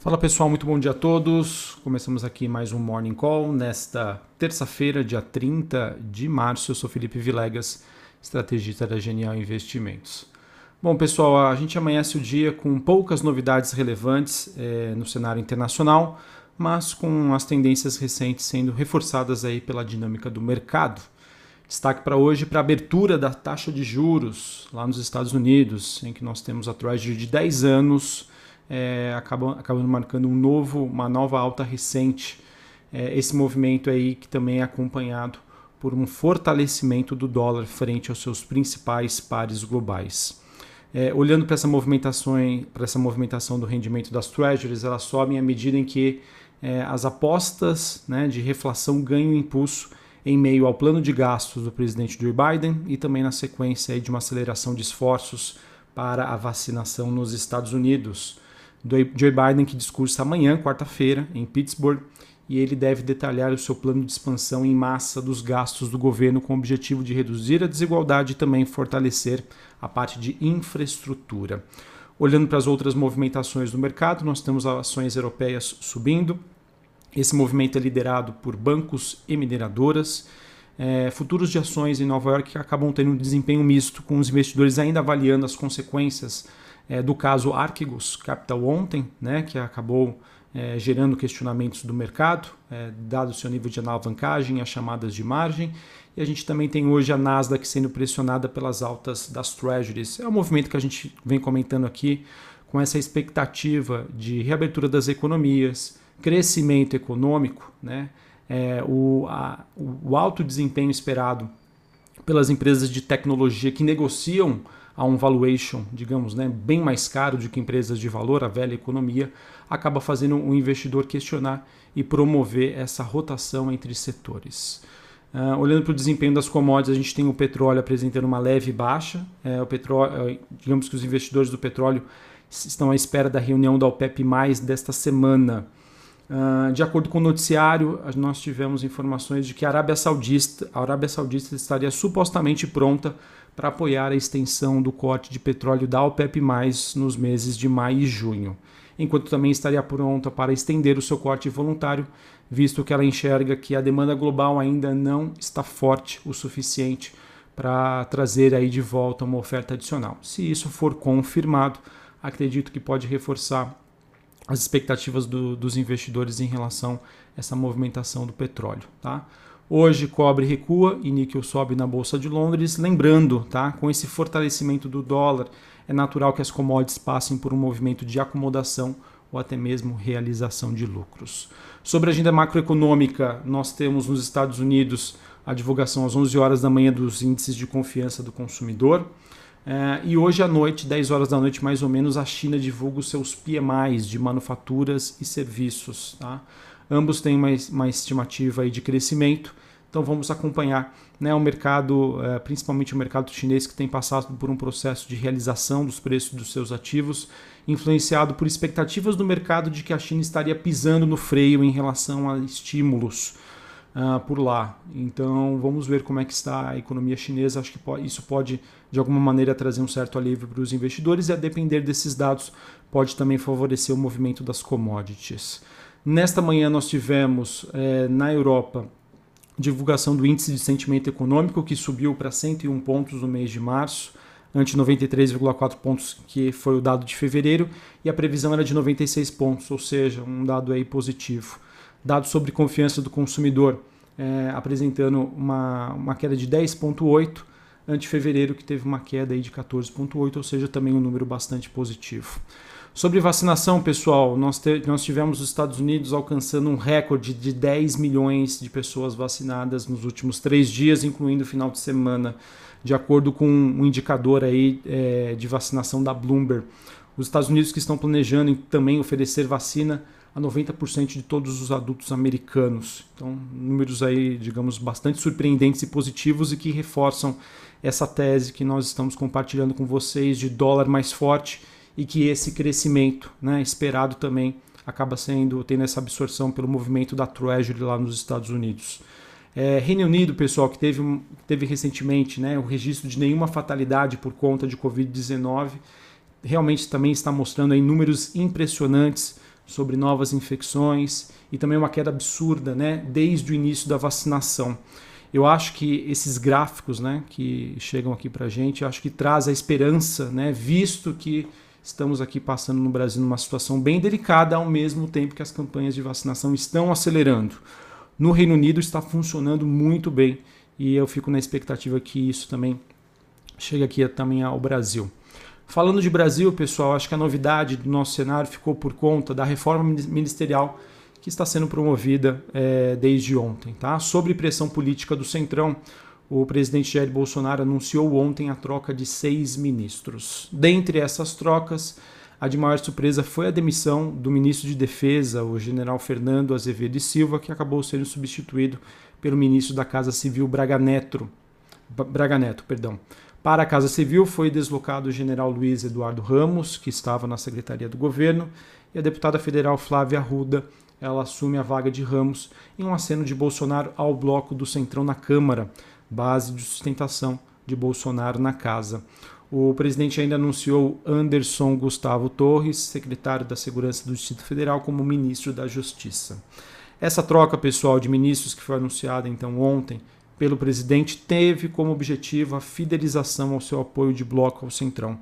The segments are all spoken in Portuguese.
Fala pessoal, muito bom dia a todos. Começamos aqui mais um Morning Call nesta terça-feira, dia 30 de março. Eu sou Felipe Vilegas, estrategista da Genial Investimentos. Bom, pessoal, a gente amanhece o dia com poucas novidades relevantes é, no cenário internacional, mas com as tendências recentes sendo reforçadas aí pela dinâmica do mercado. Destaque para hoje para a abertura da taxa de juros lá nos Estados Unidos, em que nós temos a Treasury de 10 anos é, acabando marcando um novo, uma nova alta recente. É, esse movimento aí que também é acompanhado por um fortalecimento do dólar frente aos seus principais pares globais. É, olhando para essa movimentação, para essa movimentação do rendimento das treasuries, elas sobem à medida em que é, as apostas né, de reflação ganham impulso em meio ao plano de gastos do presidente Joe Biden e também na sequência aí, de uma aceleração de esforços para a vacinação nos Estados Unidos do Joe Biden, que discursa amanhã, quarta-feira, em Pittsburgh, e ele deve detalhar o seu plano de expansão em massa dos gastos do governo com o objetivo de reduzir a desigualdade e também fortalecer a parte de infraestrutura. Olhando para as outras movimentações do mercado, nós temos ações europeias subindo. Esse movimento é liderado por bancos e mineradoras. É, futuros de ações em Nova York acabam tendo um desempenho misto, com os investidores ainda avaliando as consequências é, do caso Archegos Capital ontem, né, que acabou é, gerando questionamentos do mercado, é, dado seu nível de alavancagem, as chamadas de margem. E a gente também tem hoje a Nasdaq sendo pressionada pelas altas das Treasuries. É um movimento que a gente vem comentando aqui com essa expectativa de reabertura das economias, crescimento econômico, né? É, o, a, o alto desempenho esperado pelas empresas de tecnologia que negociam a um valuation, digamos, né, bem mais caro do que empresas de valor, a velha economia, acaba fazendo o investidor questionar e promover essa rotação entre setores. Uh, olhando para o desempenho das commodities, a gente tem o petróleo apresentando uma leve baixa. É, o petróleo, é, digamos que os investidores do petróleo estão à espera da reunião da OPEP+, desta semana. Uh, de acordo com o noticiário, nós tivemos informações de que a Arábia Saudita, a Arábia Saudita estaria supostamente pronta para apoiar a extensão do corte de petróleo da OPEP+, nos meses de maio e junho, enquanto também estaria pronta para estender o seu corte voluntário, visto que ela enxerga que a demanda global ainda não está forte o suficiente para trazer aí de volta uma oferta adicional. Se isso for confirmado, acredito que pode reforçar as expectativas do, dos investidores em relação a essa movimentação do petróleo. Tá? Hoje cobre recua e níquel sobe na bolsa de Londres. Lembrando, tá, com esse fortalecimento do dólar, é natural que as commodities passem por um movimento de acomodação ou até mesmo realização de lucros. Sobre a agenda macroeconômica, nós temos nos Estados Unidos a divulgação às 11 horas da manhã dos índices de confiança do consumidor. É, e hoje à noite, 10 horas da noite mais ou menos, a China divulga os seus PMIs de manufaturas e serviços. Tá? Ambos têm uma, uma estimativa de crescimento, então vamos acompanhar né, o mercado, é, principalmente o mercado chinês, que tem passado por um processo de realização dos preços dos seus ativos, influenciado por expectativas do mercado de que a China estaria pisando no freio em relação a estímulos uh, por lá. Então vamos ver como é que está a economia chinesa. Acho que isso pode de alguma maneira trazer um certo alívio para os investidores e a depender desses dados pode também favorecer o movimento das commodities. Nesta manhã nós tivemos é, na Europa divulgação do índice de sentimento econômico que subiu para 101 pontos no mês de março, ante 93,4 pontos que foi o dado de fevereiro e a previsão era de 96 pontos, ou seja, um dado aí positivo. Dados sobre confiança do consumidor é, apresentando uma, uma queda de 10,8 ante fevereiro que teve uma queda aí de 14,8, ou seja, também um número bastante positivo. Sobre vacinação, pessoal, nós, nós tivemos os Estados Unidos alcançando um recorde de 10 milhões de pessoas vacinadas nos últimos três dias, incluindo o final de semana, de acordo com um indicador aí, é, de vacinação da Bloomberg. Os Estados Unidos que estão planejando também oferecer vacina a 90% de todos os adultos americanos. Então, números aí, digamos, bastante surpreendentes e positivos e que reforçam essa tese que nós estamos compartilhando com vocês de dólar mais forte e que esse crescimento né, esperado também acaba sendo tendo essa absorção pelo movimento da Treasury lá nos Estados Unidos. É, Reino Unido, pessoal, que teve, teve recentemente né, o registro de nenhuma fatalidade por conta de Covid-19, realmente também está mostrando aí números impressionantes sobre novas infecções e também uma queda absurda, né, desde o início da vacinação. Eu acho que esses gráficos, né, que chegam aqui para a gente, acho que traz a esperança, né, visto que estamos aqui passando no Brasil numa situação bem delicada, ao mesmo tempo que as campanhas de vacinação estão acelerando. No Reino Unido está funcionando muito bem e eu fico na expectativa que isso também chegue aqui também ao Brasil. Falando de Brasil, pessoal, acho que a novidade do nosso cenário ficou por conta da reforma ministerial que está sendo promovida é, desde ontem. Tá? Sobre pressão política do Centrão, o presidente Jair Bolsonaro anunciou ontem a troca de seis ministros. Dentre essas trocas, a de maior surpresa foi a demissão do ministro de Defesa, o general Fernando Azevedo e Silva, que acabou sendo substituído pelo ministro da Casa Civil Braga Neto. Braga Neto, perdão. Para a Casa Civil foi deslocado o general Luiz Eduardo Ramos, que estava na Secretaria do Governo, e a deputada federal Flávia Arruda, ela assume a vaga de Ramos em um aceno de Bolsonaro ao bloco do Centrão na Câmara, base de sustentação de Bolsonaro na casa. O presidente ainda anunciou Anderson Gustavo Torres, secretário da Segurança do Distrito Federal, como ministro da Justiça. Essa troca pessoal de ministros que foi anunciada então ontem pelo presidente teve como objetivo a fidelização ao seu apoio de bloco ao Centrão,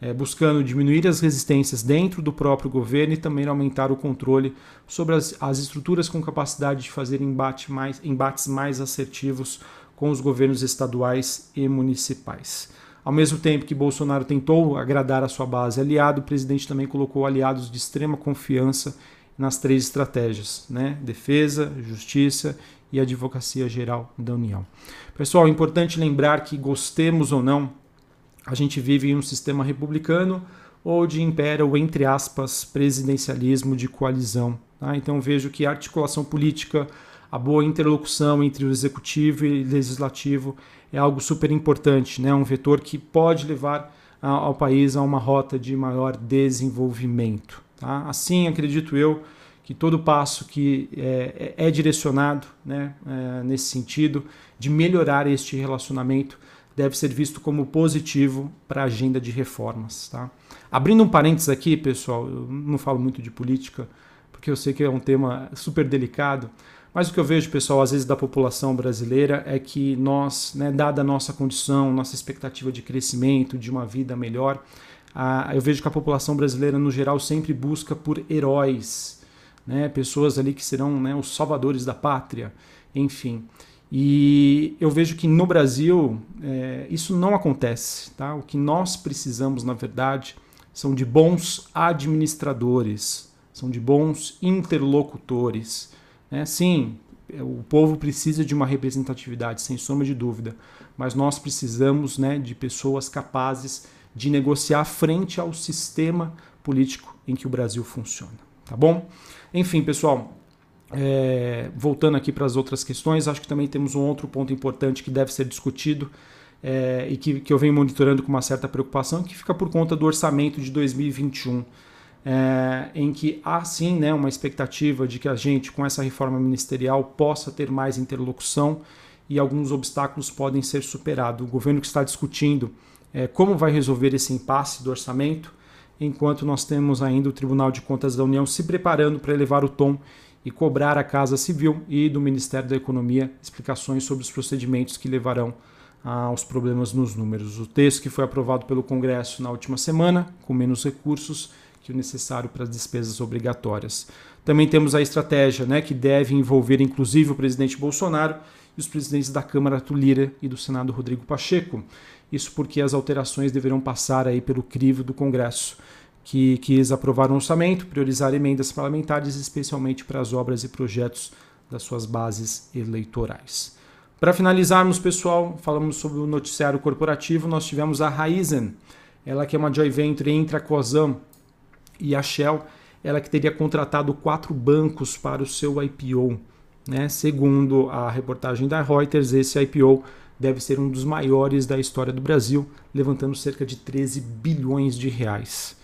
é, buscando diminuir as resistências dentro do próprio governo e também aumentar o controle sobre as, as estruturas com capacidade de fazer embate mais, embates mais assertivos com os governos estaduais e municipais. Ao mesmo tempo que Bolsonaro tentou agradar a sua base aliada, o presidente também colocou aliados de extrema confiança nas três estratégias: né? defesa, justiça e advocacia geral da União. Pessoal, é importante lembrar que, gostemos ou não, a gente vive em um sistema republicano ou de império, entre aspas, presidencialismo de coalizão. Tá? Então vejo que a articulação política, a boa interlocução entre o executivo e o legislativo é algo super importante, né? um vetor que pode levar ao país a uma rota de maior desenvolvimento. Tá? Assim, acredito eu que todo passo que é, é, é direcionado né, é, nesse sentido de melhorar este relacionamento deve ser visto como positivo para a agenda de reformas. Tá? Abrindo um parênteses aqui, pessoal, eu não falo muito de política, porque eu sei que é um tema super delicado, mas o que eu vejo, pessoal, às vezes da população brasileira é que nós, né, dada a nossa condição, nossa expectativa de crescimento, de uma vida melhor, eu vejo que a população brasileira, no geral, sempre busca por heróis, né, pessoas ali que serão né, os salvadores da pátria, enfim. E eu vejo que no Brasil é, isso não acontece. Tá? O que nós precisamos, na verdade, são de bons administradores, são de bons interlocutores né? Sim, é, o povo precisa de uma representatividade, sem sombra de dúvida, mas nós precisamos né, de pessoas capazes de negociar frente ao sistema político em que o Brasil funciona. Tá bom? Enfim, pessoal, é, voltando aqui para as outras questões, acho que também temos um outro ponto importante que deve ser discutido é, e que, que eu venho monitorando com uma certa preocupação, que fica por conta do orçamento de 2021 é, em que há sim né, uma expectativa de que a gente, com essa reforma ministerial, possa ter mais interlocução e alguns obstáculos podem ser superados. O governo que está discutindo é, como vai resolver esse impasse do orçamento, enquanto nós temos ainda o Tribunal de Contas da União se preparando para elevar o tom e cobrar a Casa Civil e do Ministério da Economia explicações sobre os procedimentos que levarão aos problemas nos números. O texto que foi aprovado pelo Congresso na última semana, com menos recursos, que o necessário para as despesas obrigatórias. Também temos a estratégia, né, que deve envolver inclusive o presidente Bolsonaro e os presidentes da Câmara Tulira e do Senado Rodrigo Pacheco. Isso porque as alterações deverão passar aí pelo crivo do Congresso, que quis aprovar um orçamento, priorizar emendas parlamentares, especialmente para as obras e projetos das suas bases eleitorais. Para finalizarmos, pessoal, falamos sobre o noticiário corporativo. Nós tivemos a Raizen, ela que é uma joint venture entre a Cosam e a Shell ela que teria contratado quatro bancos para o seu IPO. Né? Segundo a reportagem da Reuters, esse IPO deve ser um dos maiores da história do Brasil, levantando cerca de 13 bilhões de reais.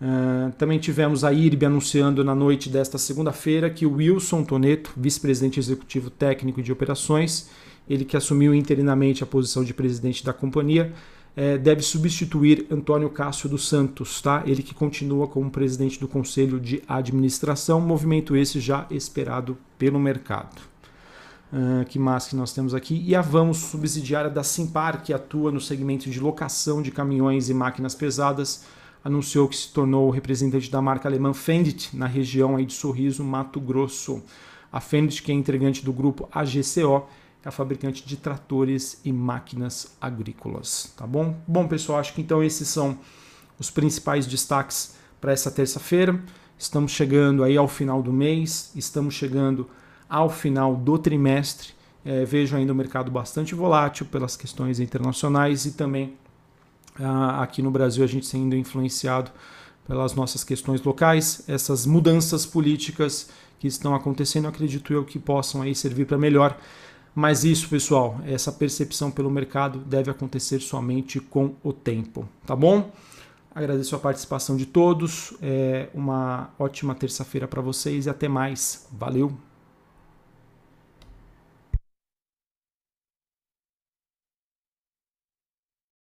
Uh, também tivemos a IRB anunciando na noite desta segunda-feira que Wilson Toneto, vice-presidente executivo técnico de operações, ele que assumiu interinamente a posição de presidente da companhia, é, deve substituir Antônio Cássio dos Santos, tá? Ele que continua como presidente do Conselho de Administração, movimento esse já esperado pelo mercado. Uh, que mais que nós temos aqui? E a Vamos, subsidiária da Simpar, que atua no segmento de locação de caminhões e máquinas pesadas, anunciou que se tornou representante da marca alemã Fendt na região aí de Sorriso, Mato Grosso. A Fendt, que é integrante do grupo AGCO, a fabricante de tratores e máquinas agrícolas, tá bom? Bom, pessoal, acho que então esses são os principais destaques para essa terça-feira. Estamos chegando aí ao final do mês, estamos chegando ao final do trimestre. É, vejo ainda o mercado bastante volátil pelas questões internacionais e também ah, aqui no Brasil a gente sendo influenciado pelas nossas questões locais, essas mudanças políticas que estão acontecendo, acredito eu que possam aí servir para melhor mas isso, pessoal, essa percepção pelo mercado deve acontecer somente com o tempo, tá bom? Agradeço a participação de todos. É uma ótima terça-feira para vocês e até mais. Valeu!